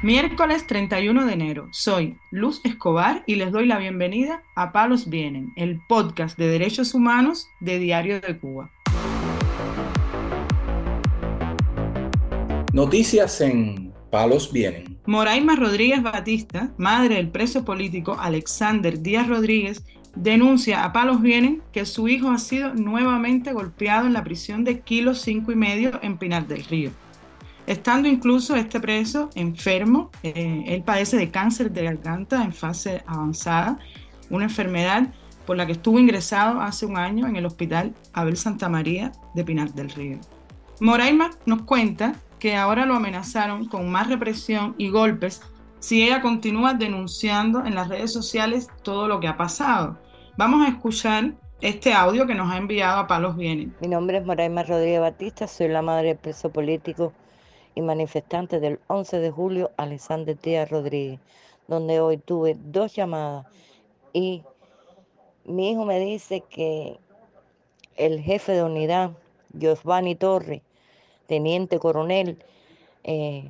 Miércoles 31 de enero. Soy Luz Escobar y les doy la bienvenida a Palos Vienen, el podcast de derechos humanos de Diario de Cuba. Noticias en Palos Vienen. Moraima Rodríguez Batista, madre del preso político Alexander Díaz Rodríguez, denuncia a Palos Vienen que su hijo ha sido nuevamente golpeado en la prisión de Kilo 5 y medio en Pinar del Río estando incluso este preso enfermo. Eh, él padece de cáncer de garganta en fase avanzada, una enfermedad por la que estuvo ingresado hace un año en el hospital Abel Santa María de Pinar del Río. Moraima nos cuenta que ahora lo amenazaron con más represión y golpes si ella continúa denunciando en las redes sociales todo lo que ha pasado. Vamos a escuchar este audio que nos ha enviado a Palos Bienes. Mi nombre es Moraima Rodríguez Batista, soy la madre del preso político y manifestantes del 11 de julio, Alexander Díaz Rodríguez, donde hoy tuve dos llamadas y mi hijo me dice que el jefe de unidad, Giovanni Torre, teniente coronel, eh,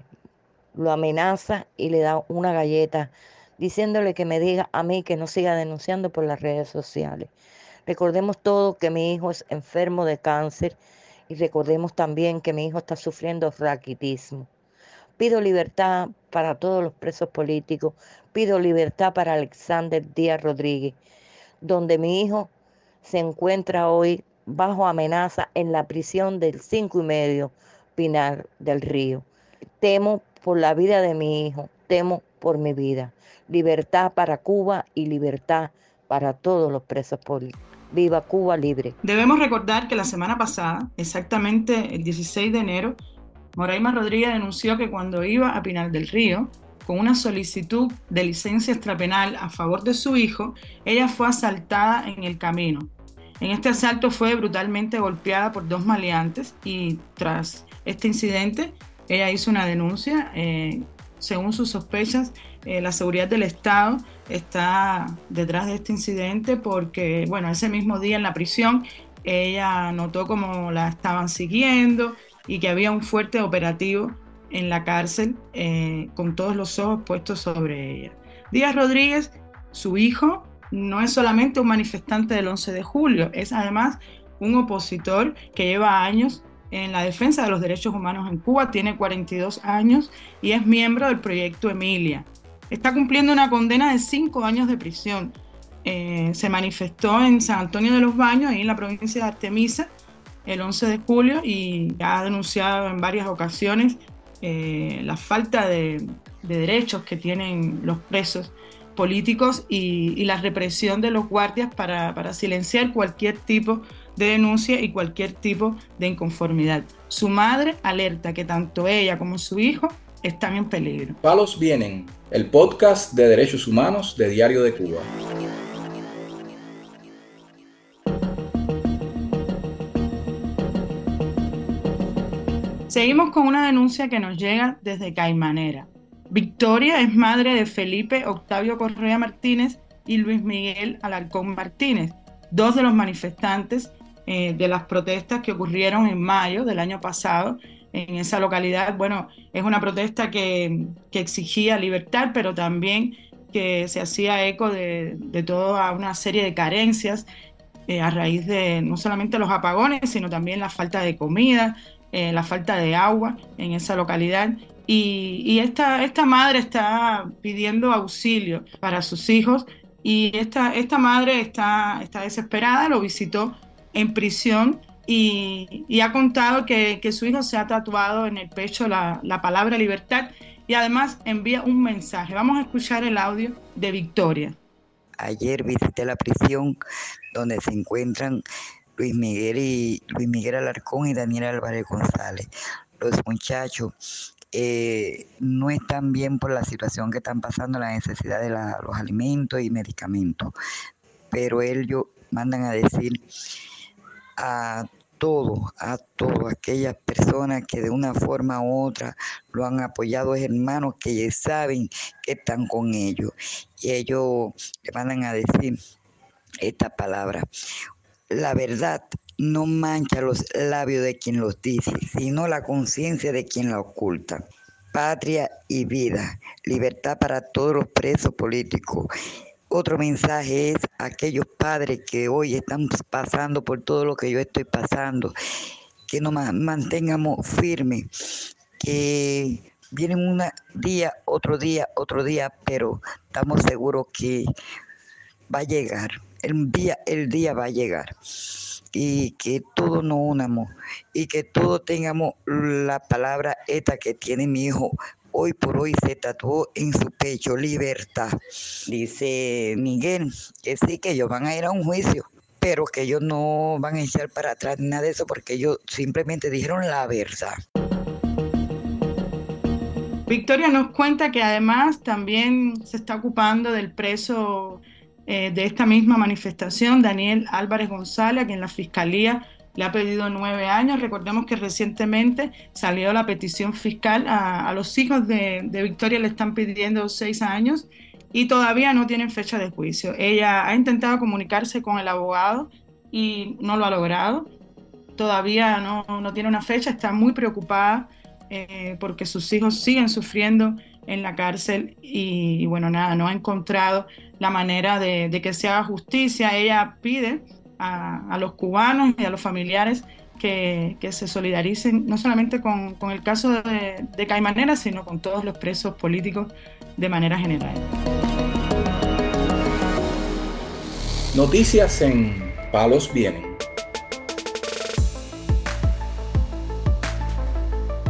lo amenaza y le da una galleta diciéndole que me diga a mí que no siga denunciando por las redes sociales. Recordemos todo que mi hijo es enfermo de cáncer y recordemos también que mi hijo está sufriendo raquitismo. Pido libertad para todos los presos políticos. Pido libertad para Alexander Díaz Rodríguez, donde mi hijo se encuentra hoy bajo amenaza en la prisión del cinco y medio Pinar del Río. Temo por la vida de mi hijo, temo por mi vida. Libertad para Cuba y libertad para todos los presos políticos. Viva Cuba libre. Debemos recordar que la semana pasada, exactamente el 16 de enero, Moraima Rodríguez denunció que cuando iba a Pinar del Río, con una solicitud de licencia extrapenal a favor de su hijo, ella fue asaltada en el camino. En este asalto fue brutalmente golpeada por dos maleantes y tras este incidente ella hizo una denuncia. Eh, según sus sospechas, eh, la seguridad del Estado está detrás de este incidente porque, bueno, ese mismo día en la prisión ella notó como la estaban siguiendo y que había un fuerte operativo en la cárcel eh, con todos los ojos puestos sobre ella. Díaz Rodríguez, su hijo, no es solamente un manifestante del 11 de julio, es además un opositor que lleva años en la defensa de los derechos humanos en Cuba, tiene 42 años y es miembro del proyecto Emilia. Está cumpliendo una condena de cinco años de prisión. Eh, se manifestó en San Antonio de los Baños, ahí en la provincia de Artemisa, el 11 de julio y ha denunciado en varias ocasiones eh, la falta de, derechos que tienen los presos políticos y, la represión de los guardias para, para silenciar cualquier tipo de denuncia y cualquier tipo de inconformidad. Su madre alerta que tanto ella como su hijo están en peligro. Palos Vienen, el podcast de derechos humanos de Diario de Cuba. Seguimos con una denuncia que nos llega desde Caimanera. Victoria es madre de Felipe Octavio Correa Martínez y Luis Miguel Alarcón Martínez, dos de los manifestantes eh, de las protestas que ocurrieron en mayo del año pasado en esa localidad. Bueno, es una protesta que, exigía libertad, pero también que se hacía eco de, toda una serie de carencias eh, a raíz de no solamente los apagones, sino también la falta de comida, eh, la falta de agua en esa localidad. Y, esta, esta madre está pidiendo auxilio para sus hijos y esta, esta madre está, está desesperada, lo visitó en prisión y, ha contado que, su hijo se ha tatuado en el pecho la, palabra libertad y además envía un mensaje. Vamos a escuchar el audio de Victoria. Ayer visité la prisión donde se encuentran Luis Miguel y Luis Miguel Alarcón y Daniel Álvarez González. Los muchachos eh, no están bien por la situación que están pasando, la necesidad de los alimentos y medicamentos. Pero ellos mandan a decir a todos, a todas aquellas personas que de una forma u otra lo han apoyado, hermanos que ya saben que están con ellos. Y ellos le mandan a decir esta palabra. La verdad no mancha los labios de quien los dice, sino la conciencia de quien la oculta. patria y vida, libertad para todos los presos políticos. Otro mensaje es a aquellos padres que hoy están pasando por todo lo que yo estoy pasando, que nos mantengamos firmes, que vienen un día, otro día, otro día, pero estamos seguros que va a llegar, el día, el día va a llegar y que todos nos unamos y que todos tengamos la palabra esta que tiene mi hijo. Hoy por hoy se tatuó en su pecho libertad. Dice Miguel que sí, que ellos van a ir a un juicio, pero que ellos no van a echar para atrás nada de eso porque ellos simplemente dijeron la verdad. Victoria nos cuenta que además también se está ocupando del preso eh, de esta misma manifestación, Daniel Álvarez González, a quien la Fiscalía le ha pedido nueve años. Recordemos que recientemente salió la petición fiscal a, los hijos de, Victoria, le están pidiendo seis años y todavía no tienen fecha de juicio. Ella ha intentado comunicarse con el abogado y no lo ha logrado. Todavía no, no tiene una fecha, está muy preocupada eh, porque sus hijos siguen sufriendo en la cárcel y, bueno, nada, no ha encontrado la manera de, que se haga justicia. Ella pide a, los cubanos y a los familiares que, se solidaricen no solamente con, el caso de, de Caimanera, sino con todos los presos políticos de manera general. Noticias en Palos Vienen.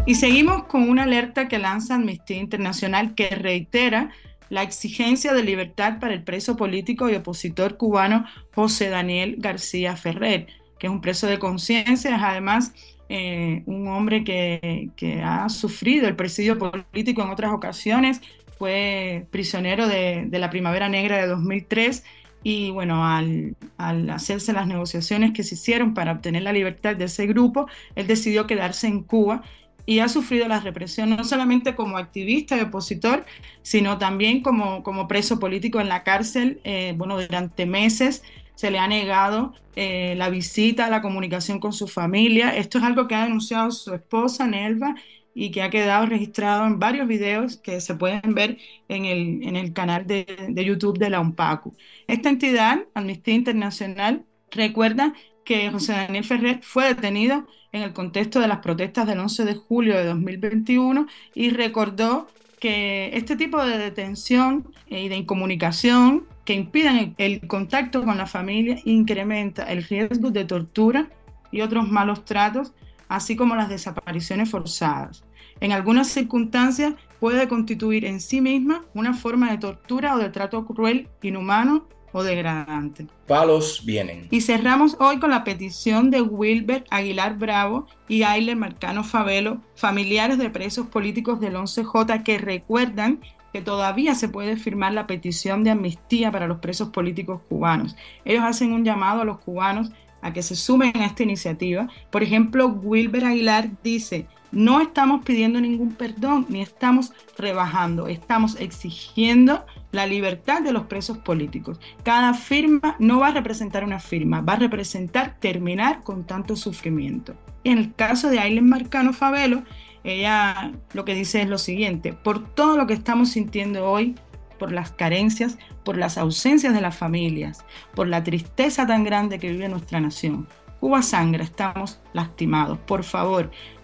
Y seguimos con una alerta que lanza Amnistía Internacional que reitera la exigencia de libertad para el preso político y opositor cubano José Daniel García Ferrer, que es un preso de conciencia, es además eh, un hombre que, ha sufrido el presidio político en otras ocasiones, fue prisionero de, la Primavera Negra de 2003 y bueno, al, al, hacerse las negociaciones que se hicieron para obtener la libertad de ese grupo, él decidió quedarse en Cuba y ha sufrido la represión no solamente como activista y opositor, sino también como, como preso político en la cárcel. Eh, bueno, durante meses se le ha negado eh, la visita, la comunicación con su familia. Esto es algo que ha denunciado su esposa, Nelva, y que ha quedado registrado en varios videos que se pueden ver en el, en el canal de, de YouTube de la UNPACU. Esta entidad, Amnistía Internacional, recuerda que José Daniel Ferrer fue detenido en el contexto de las protestas del 11 de julio de 2021 y recordó que este tipo de detención y de incomunicación que impiden el contacto con la familia incrementa el riesgo de tortura y otros malos tratos, así como las desapariciones forzadas. En algunas circunstancias puede constituir en sí misma una forma de tortura o de trato cruel, inhumano o degradante. Palos vienen. Y cerramos hoy con la petición de Wilbert Aguilar Bravo y Aile Marcano Favelo, familiares de presos políticos del 11J, que recuerdan que todavía se puede firmar la petición de amnistía para los presos políticos cubanos. Ellos hacen un llamado a los cubanos a que se sumen a esta iniciativa. Por ejemplo, Wilber Aguilar dice, no estamos pidiendo ningún perdón ni estamos rebajando, estamos exigiendo la libertad de los presos políticos. Cada firma no va a representar una firma, va a representar terminar con tanto sufrimiento. En el caso de Aileen Marcano Favelo, ella lo que dice es lo siguiente, por todo lo que estamos sintiendo hoy, por las carencias, por las ausencias de las familias, por la tristeza tan grande que vive nuestra nación. Cuba sangra, estamos lastimados. Por favor,